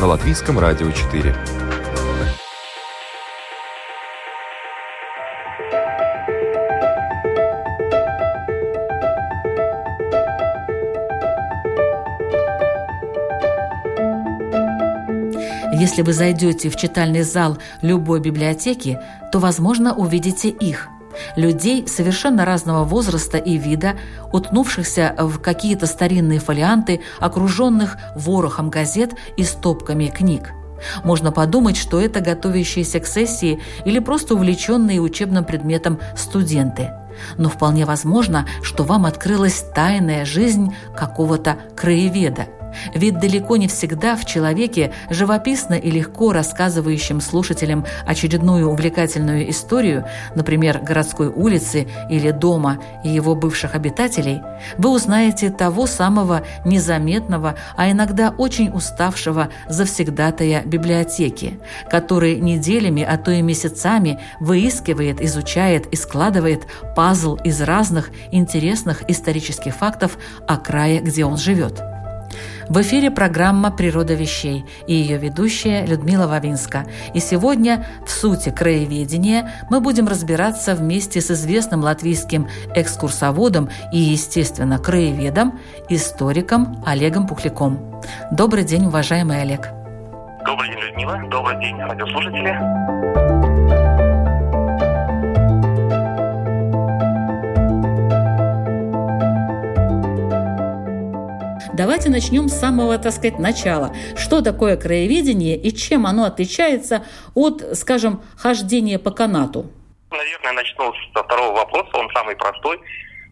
На Латвийском радио 4. Если вы зайдете в читальный зал любой библиотеки, то, возможно, увидите их – людей совершенно разного возраста и вида, утнувшихся в какие-то старинные фолианты, окруженных ворохом газет и стопками книг. Можно подумать, что это готовящиеся к сессии или просто увлеченные учебным предметом студенты. Но вполне возможно, что вам открылась тайная жизнь какого-то краеведа – ведь далеко не всегда в человеке, живописно и легко рассказывающем слушателям очередную увлекательную историю, например, городской улицы или дома и его бывших обитателей, вы узнаете того самого незаметного, а иногда очень уставшего завсегдатая библиотеки, который неделями, а то и месяцами выискивает, изучает и складывает пазл из разных интересных исторических фактов о крае, где он живет. В эфире программа «Природа вещей» и ее ведущая Людмила Вавинска. И сегодня в сути краеведения мы будем разбираться вместе с известным латвийским экскурсоводом и, естественно, краеведом, историком Олегом Пухляком. Добрый день, уважаемый Олег. Добрый день, Людмила. Добрый день, радиослушатели. Давайте начнем с самого, так сказать, начала. Что такое краеведение и чем оно отличается от, скажем, хождения по канату? Наверное, начну со второго вопроса, он самый простой.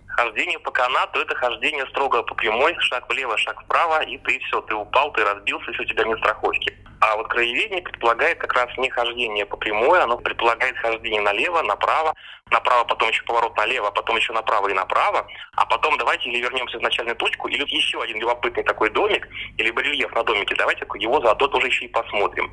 Хождение по канату – это хождение строго по прямой, шаг влево, шаг вправо, и ты все, ты упал, ты разбился, все, у тебя нет страховки. А вот краеведение предполагает как раз не хождение по прямой, оно предполагает хождение налево, направо, направо, потом еще поворот налево, потом еще направо и направо, а потом давайте или вернемся в начальную точку, или еще один любопытный такой домик, или барельеф на домике, давайте его заодно тоже еще и посмотрим.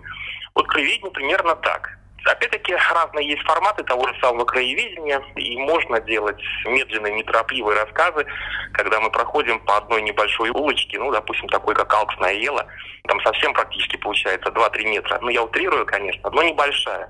Вот краеведение примерно так. Опять-таки разные есть форматы того же самого краеведения, и можно делать медленные, неторопливые рассказы, когда мы проходим по одной небольшой улочке, ну, допустим, такой, как Алксная Ела, там совсем практически получается 2-3 метра. Ну, я утрирую, конечно, но небольшая.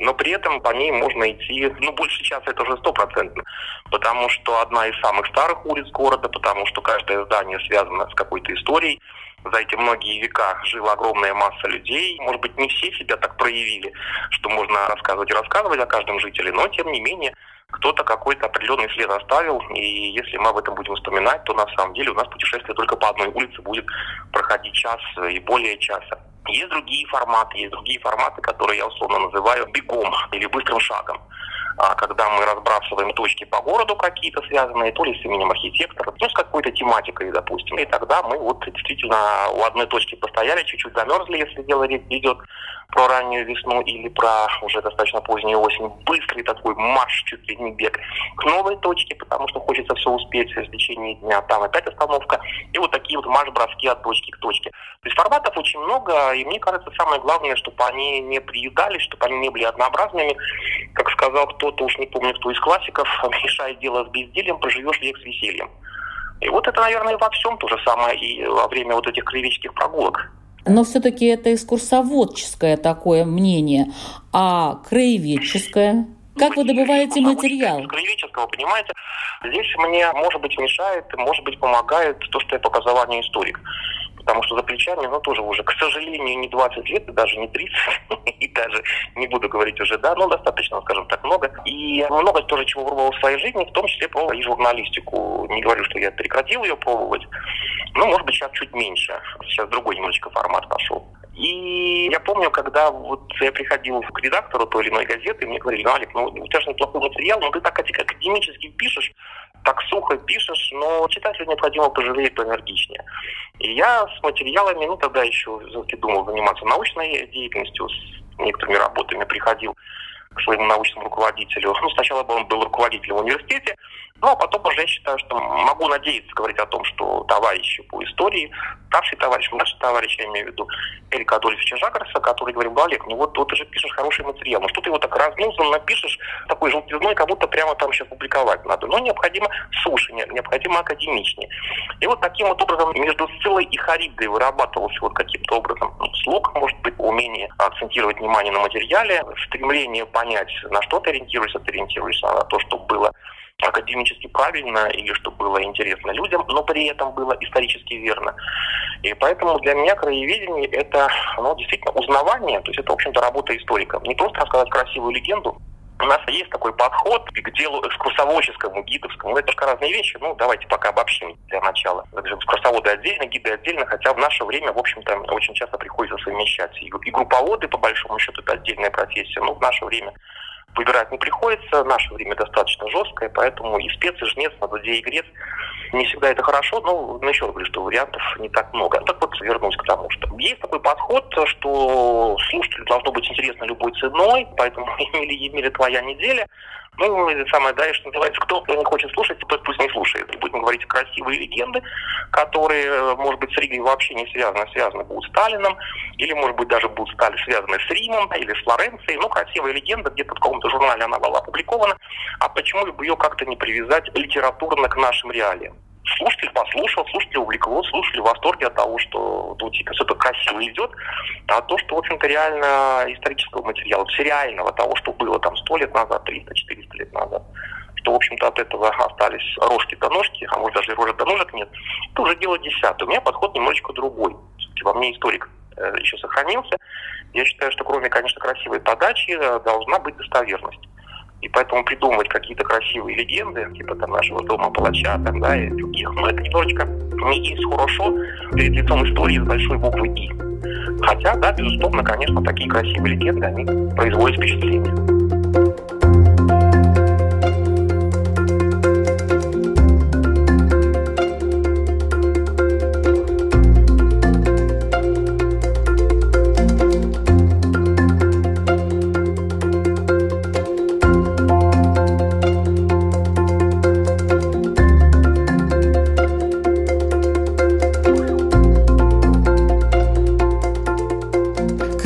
Но при этом по ней можно идти, ну, больше часа это уже стопроцентно, потому что одна из самых старых улиц города, потому что каждое здание связано с какой-то историей, за эти многие века жила огромная масса людей. Может быть, не все себя так проявили, что можно рассказывать и рассказывать о каждом жителе, но тем не менее кто-то какой-то определенный след оставил, и если мы об этом будем вспоминать, то на самом деле у нас путешествие только по одной улице будет проходить час и более часа. Есть другие форматы, есть другие форматы, которые я условно называю бегом или быстрым шагом. А когда мы разбрасываем точки по городу какие-то связанные, то ли с именем архитектора, ну, с какой-то тематикой, допустим. И тогда мы вот действительно у одной точки постояли, чуть-чуть замерзли, если дело идет про раннюю весну или про уже достаточно позднюю осень. Быстрый такой марш, чуть ли не бег к новой точке, потому что хочется все успеть в течение дня. Там опять остановка. И вот такие вот марш-броски от точки к точке. То есть форматов очень много, и мне кажется, самое главное, чтобы они не приедались, чтобы они не были однообразными. Как сказал кто-то, уж не помню, кто из классиков, решай дело с бездельем, проживешь век с весельем. И вот это, наверное, во всем то же самое и во время вот этих краеведческих прогулок но все-таки это экскурсоводческое такое мнение, а краеведческое? Как вы добываете материал? Краеведческого, понимаете, здесь мне, может быть, мешает, может быть, помогает то, что я по образованию историк потому что за плечами, ну, тоже уже, к сожалению, не 20 лет, даже не 30, и даже не буду говорить уже, да, но достаточно, скажем так, много. И много тоже чего пробовал в своей жизни, в том числе пробовал и журналистику. Не говорю, что я прекратил ее пробовать, ну, может быть, сейчас чуть меньше. Сейчас другой немножечко формат пошел. И я помню, когда вот я приходил к редактору той или иной газеты, мне говорили, ну, Алик, ну, у тебя же неплохой материал, но ты так академически пишешь, так сухо пишешь, но читателю необходимо пожалеть поэнергичнее. И я с материалами, ну тогда еще все-таки думал заниматься научной деятельностью, с некоторыми работами приходил к своему научному руководителю. Ну, сначала он был руководителем в университете, ну, а потом уже я считаю, что могу надеяться говорить о том, что товарищи по истории, старший товарищ, младший товарищ, я имею в виду Эрика Адольфовича Жагарса, который говорил, ну, Олег, ну вот, вот ты же пишешь хороший материал, ну что ты его так разнулся, напишешь такой желтизной, как будто прямо там сейчас публиковать надо. Но необходимо суше, необходимо академичнее. И вот таким вот образом между Сциллой и Харибдой вырабатывался вот каким-то образом слог, может быть, умение акцентировать внимание на материале, стремление понять, на что ты ориентируешься, ты ориентируешься на то, что было академически правильно или что было интересно людям, но при этом было исторически верно. И поэтому для меня краеведение – это ну, действительно узнавание, то есть это, в общем-то, работа историка. Не просто рассказать красивую легенду, у нас есть такой подход к делу экскурсоводческому, гидовскому. Это же разные вещи. Ну, давайте пока обобщим для начала. Экскурсоводы отдельно, гиды отдельно, хотя в наше время, в общем-то, очень часто приходится совмещать. И групповоды, по большому счету, это отдельная профессия. Но в наше время выбирать не приходится. Наше время достаточно жесткое, поэтому и спец, и жнец, надудей и грец не всегда это хорошо, но еще раз говорю, что вариантов не так много. Так вот, вернусь к тому, что есть такой подход, что слушателю должно быть интересно любой ценой, поэтому Емели, твоя неделя. Ну, самое, да, что называется, кто не хочет слушать, тот пусть не слушает. Будем говорить красивые легенды, которые, может быть, с Ригой вообще не связаны, связаны будут с Сталином, или, может быть, даже будут стали связаны с Римом или с Флоренцией. Ну, красивая легенда, где-то в каком-то журнале она была опубликована. А почему бы ее как-то не привязать литературно к нашим реалиям? Слушатель послушал, слушатель увлекло, слушатель в восторге от того, что ну, типа, все это красиво идет, а то, что, в общем-то, реально исторического материала, все реального, того, что было там сто лет назад, 300-400 лет назад, что, в общем-то, от этого остались рожки до ножки, а может даже рожек до ножек нет, это уже дело десятое. У меня подход немножечко другой. Во мне историк э, еще сохранился. Я считаю, что кроме, конечно, красивой подачи, э, должна быть достоверность. И поэтому придумывать какие-то красивые легенды, типа там нашего дома палача, там, да, и других, ну, это немножечко не есть хорошо перед лицом истории с большой буквы «И». Хотя, да, безусловно, конечно, такие красивые легенды, они производят впечатление.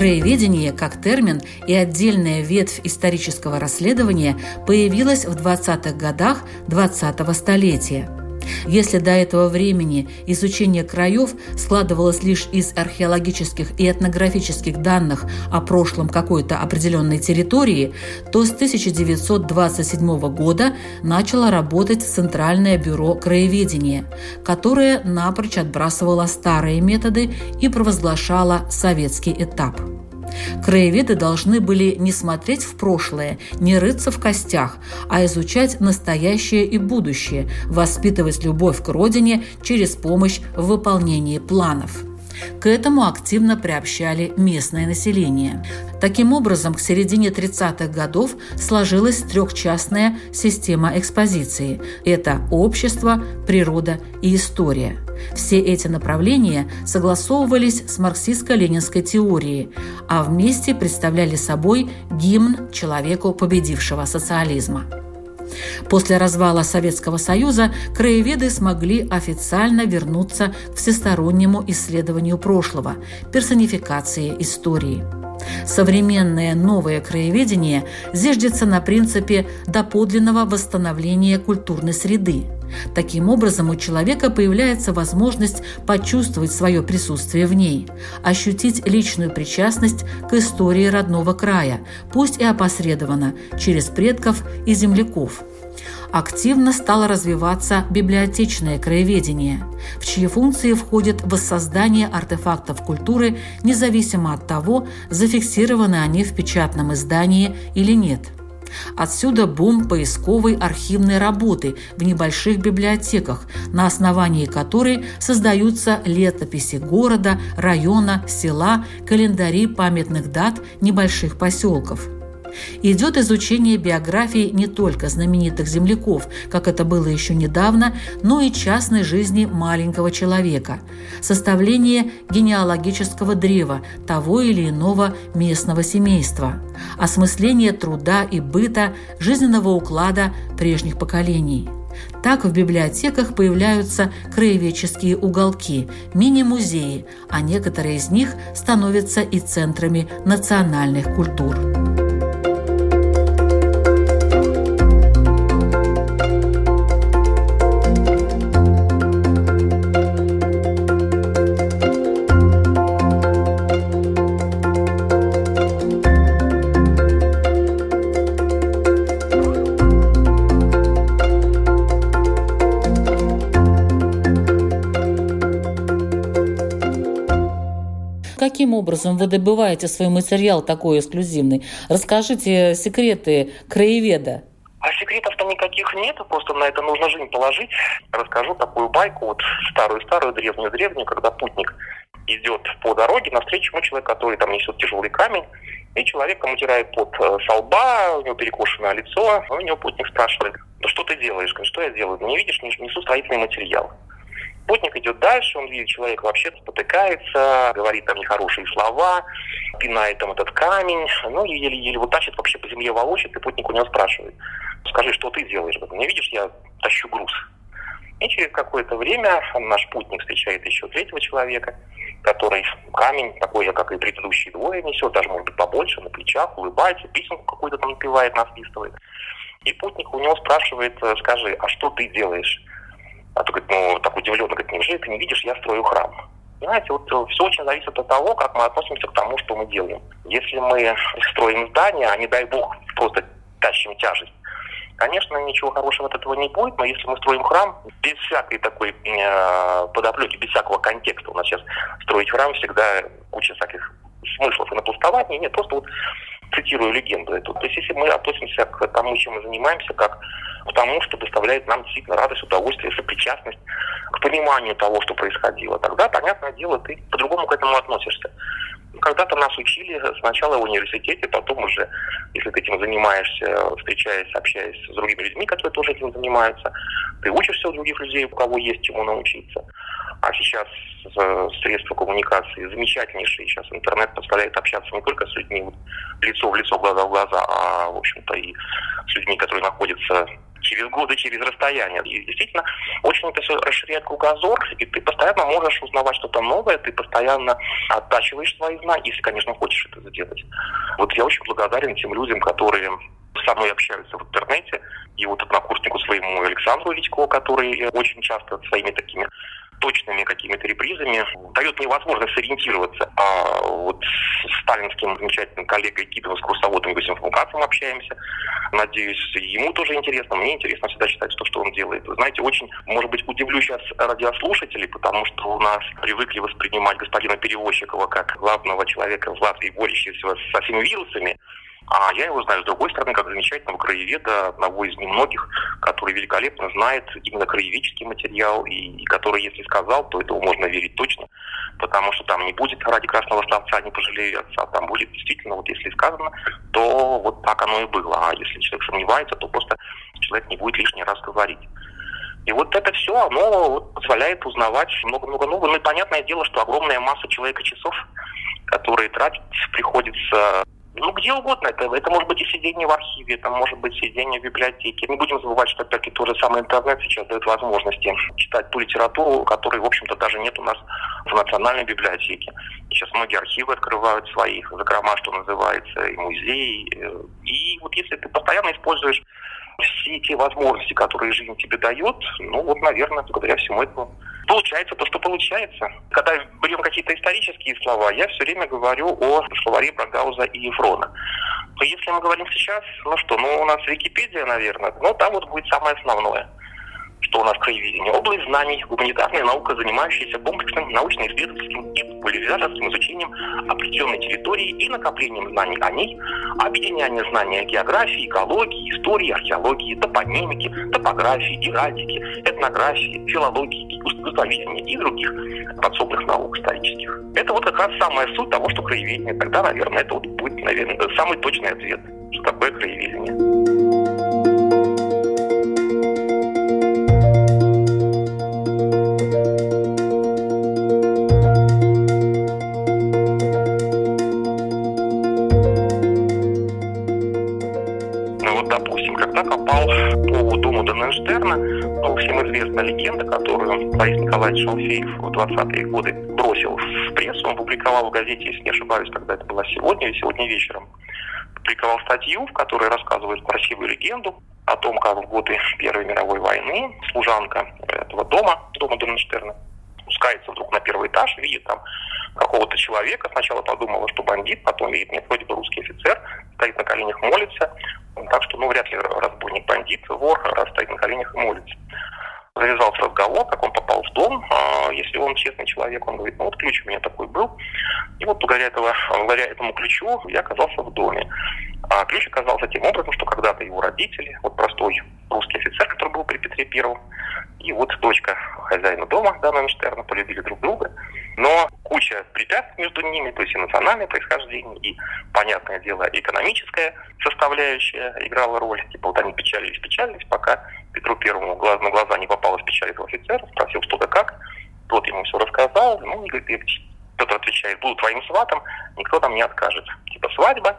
Краеведение как термин и отдельная ветвь исторического расследования появилась в 20-х годах 20-го столетия. Если до этого времени изучение краев складывалось лишь из археологических и этнографических данных о прошлом какой-то определенной территории, то с 1927 года начало работать Центральное бюро краеведения, которое напрочь отбрасывало старые методы и провозглашало советский этап. Краеведы должны были не смотреть в прошлое, не рыться в костях, а изучать настоящее и будущее, воспитывать любовь к родине через помощь в выполнении планов. К этому активно приобщали местное население. Таким образом, к середине 30-х годов сложилась трехчастная система экспозиции. Это общество, природа и история. Все эти направления согласовывались с марксистско-ленинской теорией, а вместе представляли собой гимн человеку победившего социализма. После развала Советского Союза краеведы смогли официально вернуться к всестороннему исследованию прошлого, персонификации истории. Современное новое краеведение зиждется на принципе доподлинного восстановления культурной среды. Таким образом, у человека появляется возможность почувствовать свое присутствие в ней, ощутить личную причастность к истории родного края, пусть и опосредованно, через предков и земляков – активно стало развиваться библиотечное краеведение, в чьи функции входит воссоздание артефактов культуры, независимо от того, зафиксированы они в печатном издании или нет. Отсюда бум поисковой архивной работы в небольших библиотеках, на основании которой создаются летописи города, района, села, календари памятных дат небольших поселков – Идет изучение биографии не только знаменитых земляков, как это было еще недавно, но и частной жизни маленького человека, составление генеалогического древа того или иного местного семейства, осмысление труда и быта, жизненного уклада прежних поколений – так в библиотеках появляются краеведческие уголки, мини-музеи, а некоторые из них становятся и центрами национальных культур. Образом вы добываете свой материал такой эксклюзивный? Расскажите секреты краеведа. А секретов-то никаких нет, просто на это нужно жизнь положить. Расскажу такую байку, вот старую-старую, древнюю-древнюю, когда путник идет по дороге навстречу ему человек, который там несет тяжелый камень, и человек ему утирает под э, со лба, у него перекошенное лицо, у него путник спрашивает, ну что ты делаешь? Говорит, что я делаю? Не видишь, несу строительный материал. Путник идет дальше, он видит, человек вообще спотыкается, говорит там нехорошие слова, пинает там этот камень, ну еле-еле вот тащит вообще по земле волочит, и путник у него спрашивает, скажи, что ты делаешь? Не видишь, я тащу груз. И через какое-то время наш путник встречает еще третьего человека, который камень, такой же, как и предыдущие двое, несет, даже, может быть, побольше, на плечах, улыбается, песенку какую-то там напевает, насвистывает. И путник у него спрашивает, скажи, а что ты делаешь? А то, говорит, ну, так удивленно, говорит, неужели ты не видишь, я строю храм. Понимаете, вот э, все очень зависит от того, как мы относимся к тому, что мы делаем. Если мы строим здание, а не дай бог просто тащим тяжесть, конечно, ничего хорошего от этого не будет, но если мы строим храм без всякой такой э, подоплеки, без всякого контекста, у нас сейчас строить храм всегда куча всяких смыслов и напустования, нет, просто вот цитирую легенду эту. То есть если мы относимся к тому, чем мы занимаемся, как к тому, что доставляет нам действительно радость, удовольствие, сопричастность к пониманию того, что происходило, тогда, понятное дело, ты по-другому к этому относишься. Когда-то нас учили сначала в университете, потом уже, если ты этим занимаешься, встречаясь, общаясь с другими людьми, которые тоже этим занимаются, ты учишься у других людей, у кого есть чему научиться. А сейчас средства коммуникации замечательнейшие. Сейчас интернет позволяет общаться не только с людьми лицо в лицо, глаза в глаза, а, в общем-то, и с людьми, которые находятся через годы, через расстояние. И действительно, очень это все расширяет кругозор, и ты постоянно можешь узнавать что-то новое, ты постоянно оттачиваешь свои знания, если, конечно, хочешь это сделать. Вот я очень благодарен тем людям, которые со мной общаются в интернете, и вот однокурснику своему Александру Витько, который очень часто своими такими точными какими-то репризами дает мне возможность сориентироваться. А вот с сталинским замечательным коллегой Кидовым, с курсоводом Гусем Фумкатовым общаемся. Надеюсь, ему тоже интересно. Мне интересно всегда читать то, что он делает. Знаете, очень, может быть, удивлю сейчас радиослушателей, потому что у нас привыкли воспринимать господина Перевозчикова как главного человека в Латвии, борющегося со всеми вирусами. А я его знаю с другой стороны, как замечательного краеведа, одного из немногих, который великолепно знает именно краеведческий материал, и, и который, если сказал, то этого можно верить точно, потому что там не будет ради красного словца не пожалею отца, там будет действительно, вот если сказано, то вот так оно и было. А если человек сомневается, то просто человек не будет лишний раз говорить. И вот это все, оно позволяет узнавать много-много нового. Ну и понятное дело, что огромная масса человека часов, которые тратить приходится ну, где угодно. Это, это может быть и сидение в архиве, это может быть сидение в библиотеке. Не будем забывать, что опять-таки тот же самый интернет сейчас дает возможности читать ту литературу, которой, в общем-то, даже нет у нас в национальной библиотеке. Сейчас многие архивы открывают свои закрома, что называется, и музеи. И вот если ты постоянно используешь все те возможности, которые жизнь тебе дает, ну вот, наверное, благодаря всему этому получается то, что получается. Когда берем какие-то исторические слова, я все время говорю о словаре Брагауза и Ефрона. Но если мы говорим сейчас, ну что, ну у нас Википедия, наверное, ну там вот будет самое основное – что у нас краеведение. Область знаний, гуманитарная наука, занимающаяся комплексным научно-исследовательским и популяризаторским изучением определенной территории и накоплением знаний о ней, объединение знаний о географии, экологии, истории, археологии, топонимики, топографии, геральдики, этнографии, филологии, искусствоведения и других подсобных наук исторических. Это вот как раз самая суть того, что краеведение. Тогда, наверное, это вот будет, наверное, самый точный ответ. что такое краеведение. Моргенштерна, ну, всем известна легенда, которую Борис Николаевич Алфеев в 20-е годы бросил в прессу. Он публиковал в газете, если не ошибаюсь, тогда это было сегодня или сегодня вечером. Публиковал статью, в которой рассказывает красивую легенду о том, как в годы Первой мировой войны служанка этого дома, дома Дененштерна, спускается вдруг на первый этаж, видит там какого-то человека. Сначала подумала, что бандит, потом видит, нет, вроде бы русский офицер, стоит на коленях, молится. Так что, ну, вряд ли разбойник бандит, вор, раз стоит на коленях и молится. Завязался разговор, как он попал в дом. А, если он честный человек, он говорит, ну вот ключ у меня такой был. И вот благодаря, этого, благодаря этому ключу я оказался в доме. А ключ оказался тем образом, что когда-то его родители, вот простой русский офицер, который был при Петре Первом, и вот дочка хозяина дома, Дана Эйнштерна, полюбили друг друга. Но куча препятствий между ними, то есть и национальное происхождение, и, понятное дело, экономическая составляющая играла роль. Типа вот они печалились, печалились, пока Петру Первому глаз на глаза не попалась печаль этого офицера, спросил, что да как. Тот ему все рассказал, ну, говорит, кто-то отвечает, буду твоим сватом, никто там не откажет. Типа свадьба,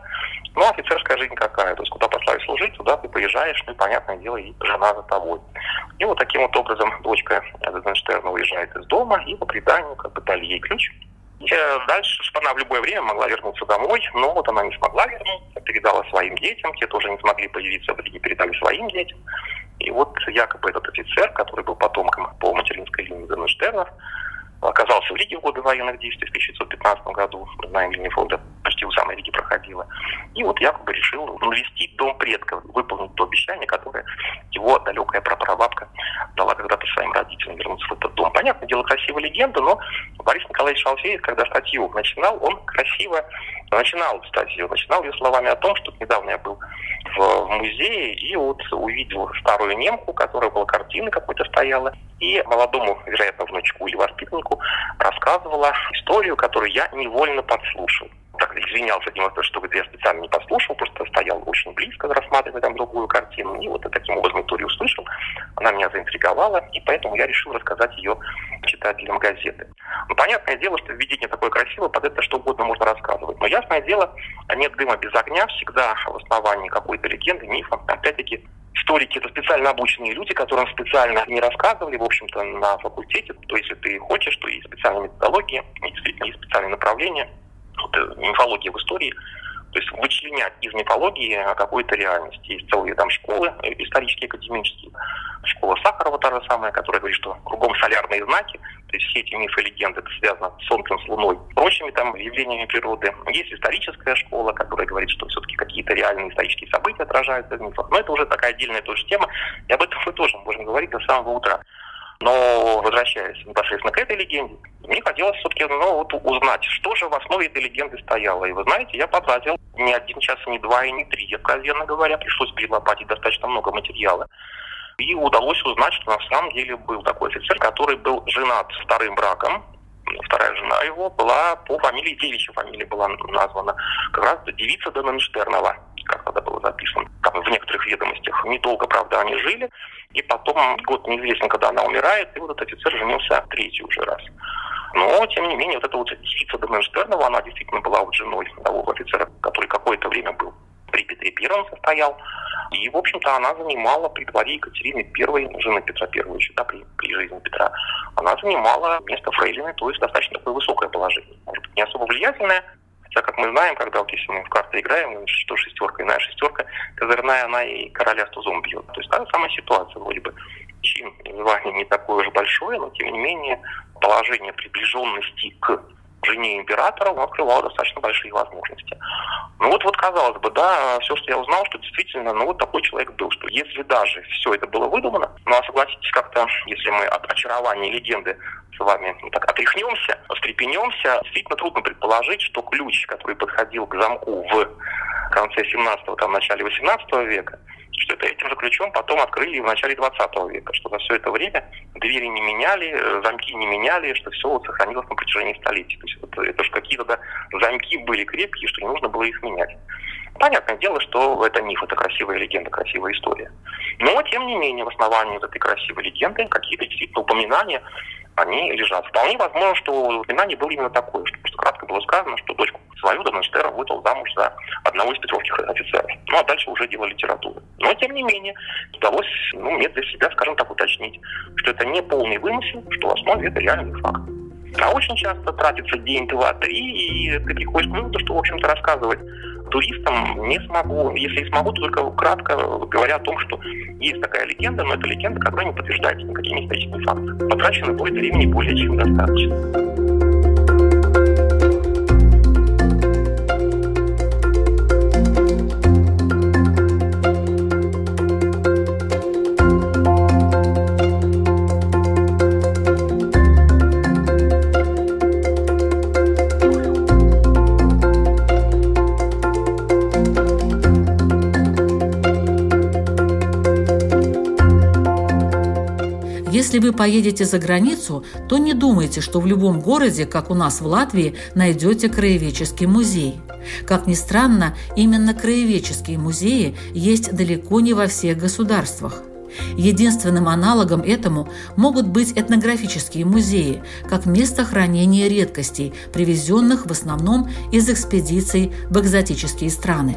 ну, офицерская жизнь какая, то есть куда послали служить, туда ты поезжаешь, ну, и, понятное дело, и жена за тобой. И вот таким вот образом дочка Эйзенштерна уезжает из дома, и по преданию как бы дали ей ключ. И дальше она в любое время могла вернуться домой, но вот она не смогла вернуться, передала своим детям, те тоже не смогли появиться, другие передали своим детям. И вот якобы этот офицер, который был потомком по материнской линии Эйзенштернов, оказался в Риге в годы военных действий в 1915 году. Мы знаем, линия фронта почти у самой Риги проходила. И вот якобы решил навестить дом предков, выполнить то обещание, которое его далекая прапрабабка дала когда-то своим родителям вернуться в этот дом. Понятное дело, красивая легенда, но Борис Николаевич Шалфеев, когда статью начинал, он красиво начинал статью, начинал ее словами о том, что недавно я был в музее и вот увидел старую немку, которая была картина какой-то стояла, и молодому, вероятно, внучку или воспитаннику рассказывала историю, которую я невольно подслушал так извинялся Дима, что говорит, я специально не послушал, просто стоял очень близко, рассматривая там другую картину. И вот таким образом историю услышал. Она меня заинтриговала, и поэтому я решил рассказать ее читателям газеты. Ну, понятное дело, что введение такое красивое, под это что угодно можно рассказывать. Но ясное дело, нет дыма без огня, всегда в основании какой-то легенды, мифа. Опять-таки, историки это специально обученные люди, которым специально не рассказывали, в общем-то, на факультете. То есть, если ты хочешь, то есть специальные методологии, есть специальные направления – вот, э, мифология в истории, то есть вычленять из мифологии какую-то реальность. Есть целые там школы э, исторические, академические. Школа Сахарова та же самая, которая говорит, что кругом солярные знаки, то есть все эти мифы и легенды, это связано с Солнцем, с Луной, прочими там явлениями природы. Есть историческая школа, которая говорит, что все-таки какие-то реальные исторические события отражаются в мифах. Но это уже такая отдельная тоже тема, и об этом мы тоже можем говорить до самого утра. Но возвращаясь непосредственно к этой легенде, мне хотелось все-таки ну, вот узнать, что же в основе этой легенды стояло. И вы знаете, я потратил не один час, не два и не три, откровенно говоря, пришлось перелопатить достаточно много материала. И удалось узнать, что на самом деле был такой офицер, который был женат вторым браком, вторая жена его была по фамилии, девичья фамилия была названа, как раз девица Дененштернова, как тогда было записано, там в некоторых ведомостях. Недолго, правда, они жили, и потом год неизвестно, когда она умирает, и вот этот офицер женился третий уже раз. Но, тем не менее, вот эта вот девица Дененштернова, она действительно была вот женой того офицера, который какое-то время был при Петре Первом состоял. И, в общем-то, она занимала при дворе Екатерины Первой, жены Петра Первовича, да, при, при жизни Петра, она занимала место фрейлины, то есть достаточно такое высокое положение. Может быть, не особо влиятельное, хотя, как мы знаем, когда вот если мы в карты играем, что шестерка, иная шестерка, козырная, она и короля с тузом бьет. То есть та же самая ситуация вроде бы. Чин звание не такое уж большое, но тем не менее положение приближенности к жене императора, он открывал достаточно большие возможности. Ну вот, вот казалось бы, да, все, что я узнал, что действительно, ну вот такой человек был, что если даже все это было выдумано, ну а согласитесь, как-то, если мы от очарования легенды с вами ну, так отряхнемся, встрепенемся, действительно трудно предположить, что ключ, который подходил к замку в конце 17-го, там, начале 18 века, что это этим же ключом потом открыли в начале 20 века, что за все это время двери не меняли, э, замки не меняли, что все вот сохранилось на протяжении столетий. То есть это, это же какие-то да, замки были крепкие, что не нужно было их менять. Понятное дело, что это миф, это красивая легенда, красивая история. Но, тем не менее, в основании вот этой красивой легенды какие-то действительно упоминания они лежат. Вполне возможно, что упоминание было именно такое, что просто кратко было сказано, что дочку свою Дональштера выдал замуж за одного из петровских офицеров. Ну, а дальше уже дело литературы. Но, тем не менее, удалось ну, мне для себя, скажем так, уточнить, что это не полный вымысел, что в основе это реальный факт. А очень часто тратится день, два, три, и ты приходишь к выводу, что, в общем-то, рассказывать туристам не смогу. Если и смогу, то только кратко говоря о том, что есть такая легенда, но эта легенда, которая не подтверждается никакими историческими фактами. Потрачено будет времени более чем достаточно. Если вы поедете за границу, то не думайте, что в любом городе, как у нас в Латвии, найдете краеведческий музей. Как ни странно, именно краеведческие музеи есть далеко не во всех государствах. Единственным аналогом этому могут быть этнографические музеи, как место хранения редкостей, привезенных в основном из экспедиций в экзотические страны.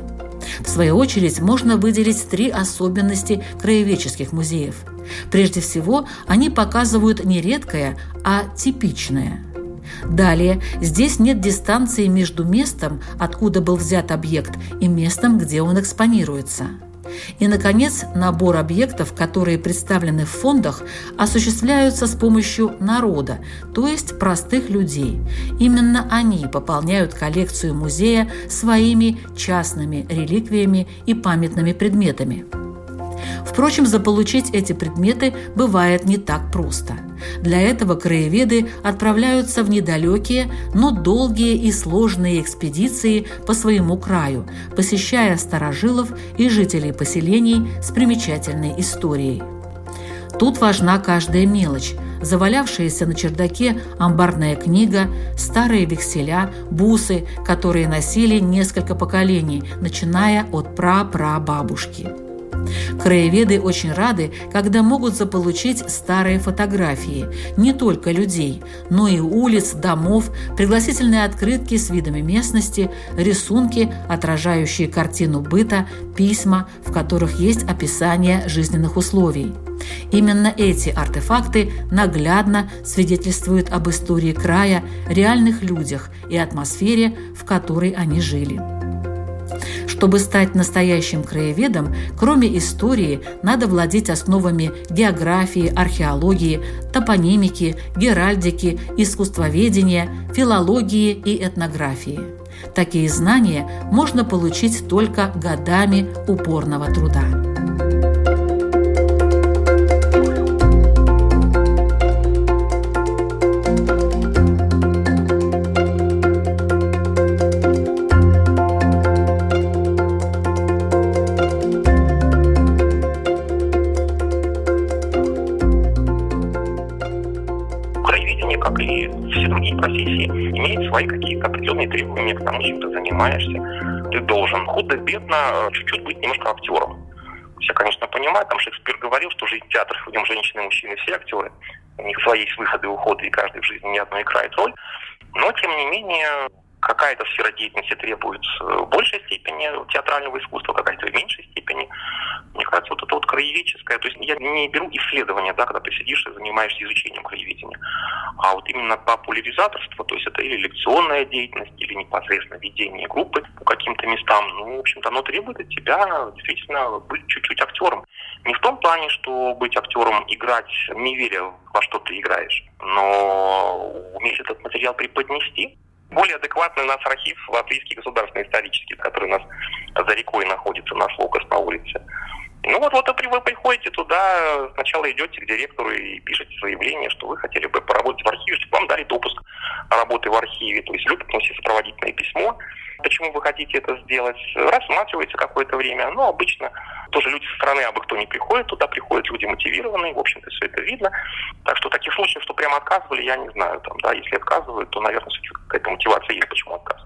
В свою очередь можно выделить три особенности краеведческих музеев – Прежде всего, они показывают не редкое, а типичное. Далее, здесь нет дистанции между местом, откуда был взят объект, и местом, где он экспонируется. И, наконец, набор объектов, которые представлены в фондах, осуществляются с помощью народа, то есть простых людей. Именно они пополняют коллекцию музея своими частными реликвиями и памятными предметами. Впрочем, заполучить эти предметы бывает не так просто. Для этого краеведы отправляются в недалекие, но долгие и сложные экспедиции по своему краю, посещая старожилов и жителей поселений с примечательной историей. Тут важна каждая мелочь – завалявшаяся на чердаке амбарная книга, старые векселя, бусы, которые носили несколько поколений, начиная от пра-пра-бабушки. Краеведы очень рады, когда могут заполучить старые фотографии не только людей, но и улиц, домов, пригласительные открытки с видами местности, рисунки, отражающие картину быта, письма, в которых есть описание жизненных условий. Именно эти артефакты наглядно свидетельствуют об истории края, реальных людях и атмосфере, в которой они жили. Чтобы стать настоящим краеведом, кроме истории, надо владеть основами географии, археологии, топонимики, геральдики, искусствоведения, филологии и этнографии. Такие знания можно получить только годами упорного труда. Тому, чем ты занимаешься. Ты должен худо-бедно чуть-чуть быть немножко актером. Я, конечно, понимаю, там Шекспир говорил, что жизнь театр, в нем женщины и мужчины все актеры. У них свои есть выходы и уходы, и каждый в жизни не одно играет роль. Но, тем не менее, какая-то сфера деятельности требует большей степени театрального искусства, какая-то в меньшей степени. Мне кажется, вот это вот краеведческое, то есть я не беру исследования, да, когда ты сидишь и занимаешься изучением краеведения, а вот именно популяризаторство, то есть это или лекционная деятельность, или непосредственно ведение группы по каким-то местам, ну, в общем-то, оно требует от тебя действительно быть чуть-чуть актером. Не в том плане, что быть актером, играть, не веря во что ты играешь, но уметь этот материал преподнести, более адекватный у нас архив Латвийский государственный исторический, который у нас за рекой находится, наш локус на улице. Ну вот, вот вы приходите туда, сначала идете к директору и пишете заявление, что вы хотели бы поработать в архиве, чтобы вам дали допуск работы в архиве. То есть люди приносят сопроводительное письмо, почему вы хотите это сделать, рассматривается какое-то время. Но обычно тоже люди со стороны абы кто не приходит туда, приходят люди мотивированные, в общем-то, все это видно. Так что таких случаев, что прямо отказывали, я не знаю. Там, да, если отказывают, то, наверное, какая-то мотивация есть, почему отказ.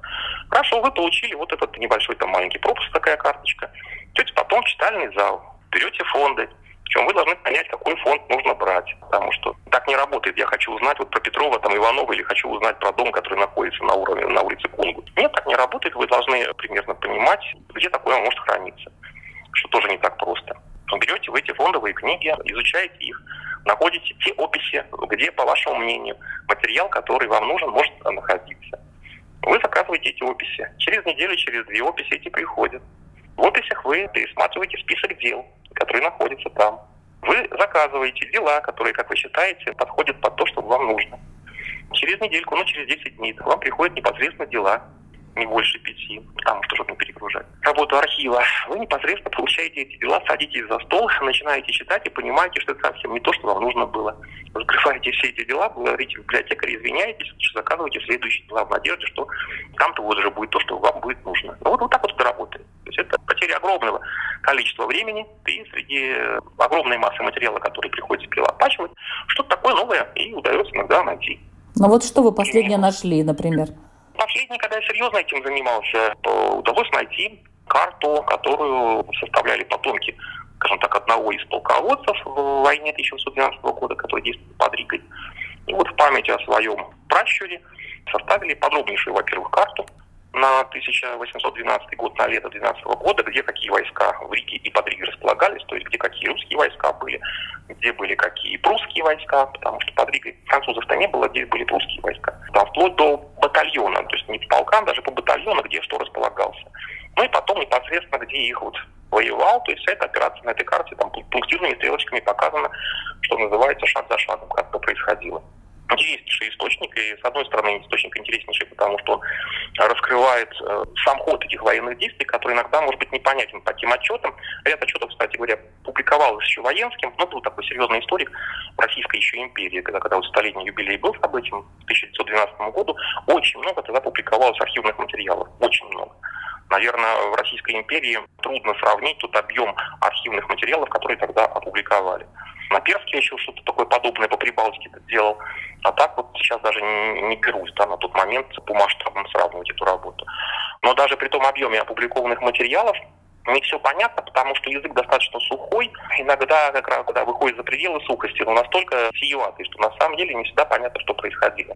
Хорошо, вы получили вот этот небольшой там маленький пропуск, такая карточка. Идете потом в читальный зал, берете фонды, причем вы должны понять, какой фонд нужно брать. Потому что так не работает. Я хочу узнать вот про Петрова, там, Иванова, или хочу узнать про дом, который находится на уровне, на улице Кунгу. Нет, так не работает. Вы должны примерно понимать, где такое может храниться. Что тоже не так просто. Берете в эти фондовые книги, изучаете их, находите те описи, где, по вашему мнению, материал, который вам нужен, может находиться. Вы заказываете эти описи. Через неделю, через две описи эти приходят. В описях вы пересматриваете список дел, которые находятся там. Вы заказываете дела, которые, как вы считаете, подходят под то, что вам нужно. Через недельку, ну через 10 дней вам приходят непосредственно дела, не больше пяти, потому что чтобы не перегружать. Работу архива. Вы непосредственно получаете эти дела, садитесь за стол, начинаете читать и понимаете, что это совсем не то, что вам нужно было. Вы закрываете все эти дела, говорите в библиотекаре, извиняетесь, заказываете следующие дела в надежде, что там-то вот уже будет то, что вам будет нужно. Ну вот, вот так вот это работает. То есть это потеря огромного количества времени и среди огромной массы материала, который приходится перелопачивать, что-то такое новое и удается иногда найти. Ну вот что вы последнее нашли, например? Последний, когда я серьезно этим занимался, удалось найти карту, которую составляли потомки, скажем так, одного из полководцев в войне 1812 года, который действовал под Ригой. И вот в память о своем пращуре составили подробнейшую, во-первых, карту на 1812 год, на лето 12 года, где какие войска в Риге и под Ригой располагались, то есть где какие русские войска были, где были какие прусские войска, потому что под Ригой французов-то не было, где были прусские войска. Там вплоть до батальона, то есть не по полкам, даже по батальону, где что располагался. Ну и потом непосредственно, где их вот воевал, то есть вся эта операция на этой карте там пунктирными стрелочками показано, что называется шаг за шагом, как это происходило интереснейший источник, и с одной стороны источник интереснейший, потому что раскрывает э, сам ход этих военных действий, который иногда может быть непонятен по тем отчетам. Ряд отчетов, кстати говоря, публиковалось еще военским, но был такой серьезный историк Российской еще империи, когда, когда вот столетний юбилей был событием к 1912 году, очень много тогда публиковалось архивных материалов, очень много. Наверное, в Российской империи трудно сравнить тот объем архивных материалов, которые тогда опубликовали. На Перске еще что-то такое подобное по Прибалтике делал. А так вот сейчас даже не, берусь да, на тот момент по масштабам сравнивать эту работу. Но даже при том объеме опубликованных материалов не все понятно, потому что язык достаточно сухой. Иногда, как раз, когда выходит за пределы сухости, но настолько сиюватый, что на самом деле не всегда понятно, что происходило.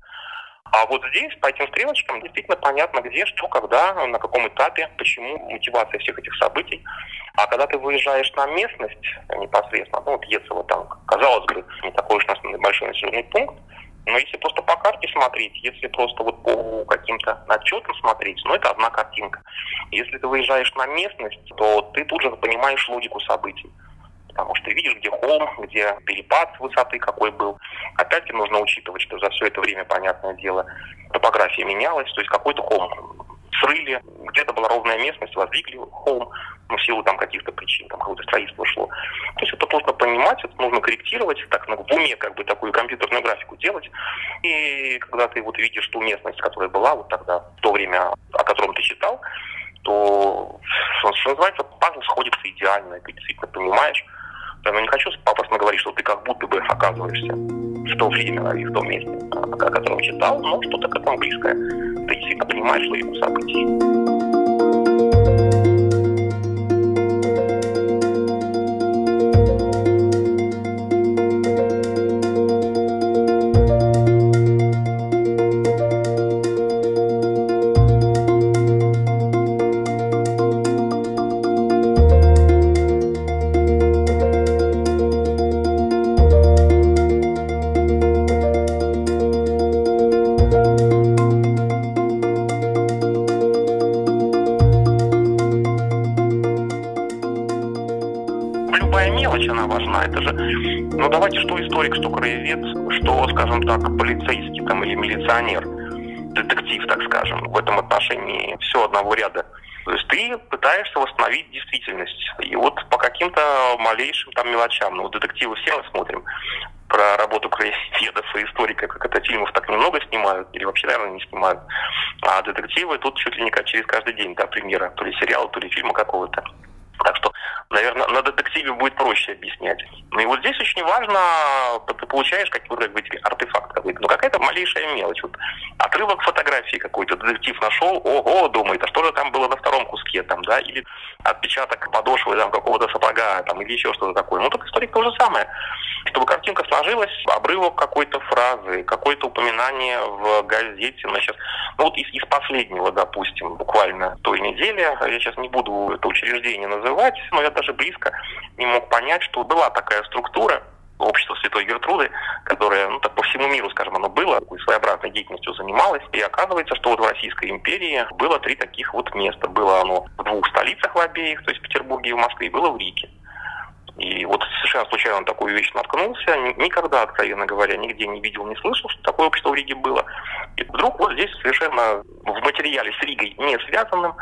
А вот здесь по этим стрелочкам действительно понятно, где, что, когда, на каком этапе, почему, мотивация всех этих событий. А когда ты выезжаешь на местность непосредственно, ну вот Ецево там, казалось бы, не такой уж большой населенный пункт, но если просто по карте смотреть, если просто вот по каким-то отчетам смотреть, ну это одна картинка. Если ты выезжаешь на местность, то ты тут же понимаешь логику событий потому что видишь, где холм, где перепад высоты какой был. Опять-таки нужно учитывать, что за все это время, понятное дело, топография менялась, то есть какой-то холм срыли, где-то была ровная местность, воздвигли холм, ну, в силу там каких-то причин, там какое-то строительство шло. То есть это нужно понимать, это нужно корректировать, так ну, в уме как бы такую компьютерную графику делать. И когда ты вот видишь ту местность, которая была вот тогда, в то время, о котором ты читал, то, что называется, пазл сходится идеально, и ты действительно понимаешь, но не хочу пафосно говорить, что ты как будто бы оказываешься в то время и в том месте, о котором читал, но что-то к этому близкое. Ты действительно понимаешь логику событий. Милиционер, детектив, так скажем, в этом отношении все одного ряда. То есть ты пытаешься восстановить действительность. И вот по каким-то малейшим там мелочам, ну, детективы все мы смотрим, про работу краеведов и историка, как это фильмов так немного снимают, или вообще, наверное, не снимают. А детективы тут чуть ли не через каждый день, да, премьера, то ли сериала, то ли фильма какого-то. Наверное, на детективе будет проще объяснять. Ну и вот здесь очень важно, ты получаешь какой-то артефакт какой-то, ну какая-то малейшая мелочь. Вот отрывок фотографии какой-то детектив нашел, ого, думает, а что же там было на втором куске там, да, или отпечаток подошвы там какого-то сапога там, или еще что-то такое. Ну так историк то же самое. Чтобы картинка сложилась, обрывок какой-то фразы, какое-то упоминание в газете, ну сейчас, ну вот из, из последнего, допустим, буквально той недели, я сейчас не буду это учреждение называть, но я даже близко не мог понять, что была такая структура, общество Святой Гертруды, которое, ну так по всему миру, скажем, оно было, своеобразной деятельностью занималось. И оказывается, что вот в Российской империи было три таких вот места. Было оно в двух столицах в обеих, то есть в Петербурге и в Москве, и было в Риге. И вот совершенно случайно на такую вещь наткнулся. Никогда, откровенно говоря, нигде не видел, не слышал, что такое общество в Риге было. И вдруг вот здесь совершенно в материале с Ригой не связанным,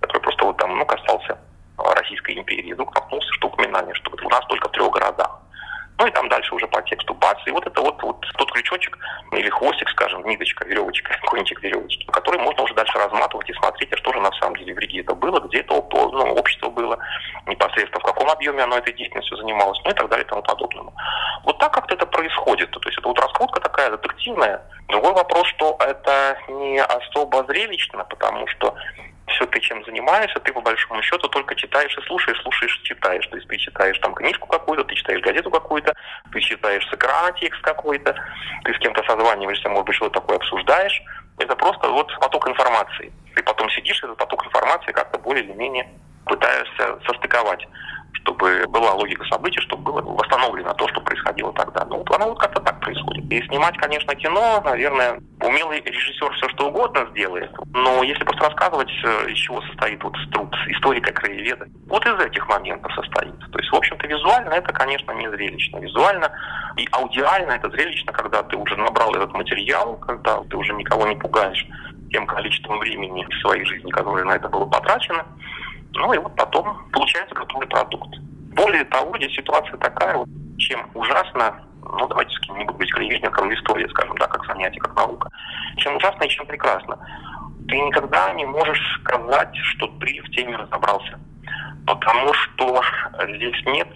который просто вот там, ну, касался Российской империи, вдруг наткнулся, что упоминание, что у нас только в трех городах. Ну и там дальше уже по тексту бац. И вот это вот, вот тот крючочек или хвостик, скажем, ниточка, веревочка, кончик веревочки, который можно уже дальше разматывать и смотреть, а что же на самом деле в Риге это было, где это ну, общество было, непосредственно в каком объеме оно этой деятельностью занималось, ну и так далее и тому подобное. Вот так как-то это происходит. То есть это вот раскрутка такая детективная. Другой вопрос, что это не особо зрелищно, потому что все ты чем занимаешься, ты по большому счету только читаешь и слушаешь, слушаешь и читаешь. То есть ты читаешь там книжку какую-то, ты читаешь газету какую-то, ты читаешь с экрана текст какой-то, ты с кем-то созваниваешься, может быть, что-то такое обсуждаешь. Это просто вот поток информации. Ты потом сидишь, этот поток информации как-то более или менее пытаешься состыковать чтобы была логика событий, чтобы было восстановлено то, что происходило тогда. Ну, вот оно вот как-то так происходит. И снимать, конечно, кино, наверное, умелый режиссер все что угодно сделает. Но если просто рассказывать, э, из чего состоит вот труд историка краеведа, вот из этих моментов состоит. То есть, в общем-то, визуально это, конечно, не зрелищно. Визуально и аудиально это зрелищно, когда ты уже набрал этот материал, когда ты уже никого не пугаешь тем количеством времени в своей жизни, которое на это было потрачено. Ну и вот потом получается готовый продукт. Более того, здесь ситуация такая, вот, чем ужасно, ну давайте с кем-нибудь быть краеведником история, скажем, да, как занятие, как наука. Чем ужасно и чем прекрасно. Ты никогда не можешь сказать, что ты в теме разобрался. Потому что здесь нет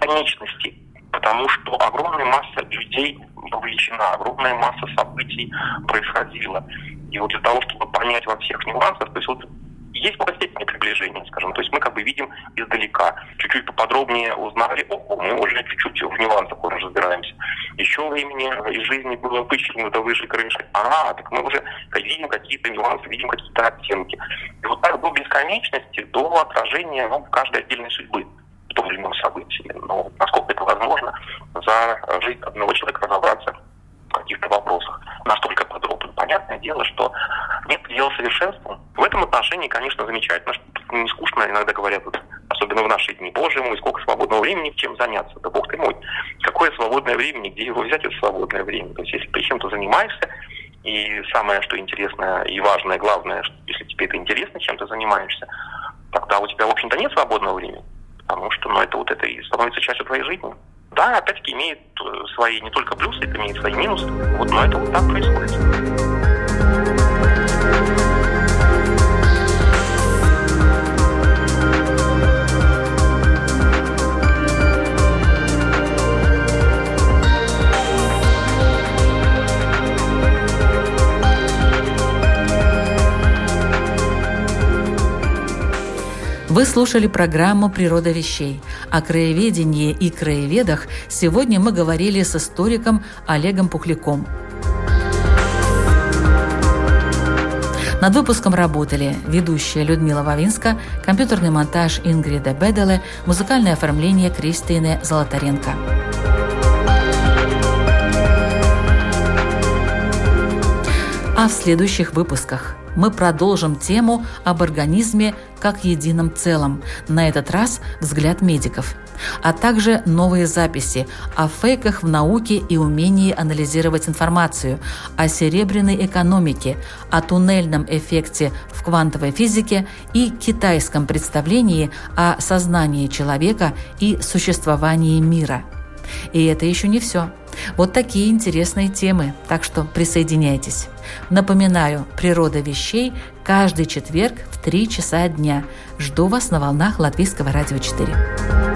конечности. Потому что огромная масса людей вовлечена, огромная масса событий происходила. И вот для того, чтобы понять во всех нюансах, то есть вот есть какая степень приближения, скажем. То есть мы как бы видим издалека. Чуть-чуть поподробнее узнали, о, мы уже чуть-чуть в нюансах уже разбираемся. Еще времени из жизни было вычеркнуто выше крыши. А, так мы уже видим какие-то нюансы, видим какие-то оттенки. И вот так до бесконечности, до отражения ну, каждой отдельной судьбы в том или ином событии. Но насколько это возможно, за жизнь одного человека разобраться каких-то вопросах настолько подробно. Понятное дело, что нет предела совершенству. В этом отношении, конечно, замечательно, что не скучно, иногда говорят, вот, особенно в наши дни, боже мой, сколько свободного времени, чем заняться. Да бог ты мой, какое свободное время, где его взять, это свободное время. То есть, если ты чем-то занимаешься, и самое, что интересное и важное, главное, что если тебе это интересно, чем ты занимаешься, тогда у тебя, в общем-то, нет свободного времени. Потому что ну, это вот это и становится частью твоей жизни. Да, опять-таки имеет э, свои не только плюсы, это имеет свои минусы. Вот, но это вот так происходит. Вы слушали программу «Природа вещей». О краеведении и краеведах сегодня мы говорили с историком Олегом Пухляком. Над выпуском работали ведущая Людмила Вавинска, компьютерный монтаж Ингрида Беделе, музыкальное оформление Кристины Золотаренко. А в следующих выпусках – мы продолжим тему об организме как едином целом, на этот раз взгляд медиков, а также новые записи о фейках в науке и умении анализировать информацию, о серебряной экономике, о туннельном эффекте в квантовой физике и китайском представлении о сознании человека и существовании мира. И это еще не все – Вот такие интересные темы, так что присоединяйтесь. Напоминаю, природа вещей каждый четверг в 3 часа дня. Жду вас на волнах Латвийского радио 4.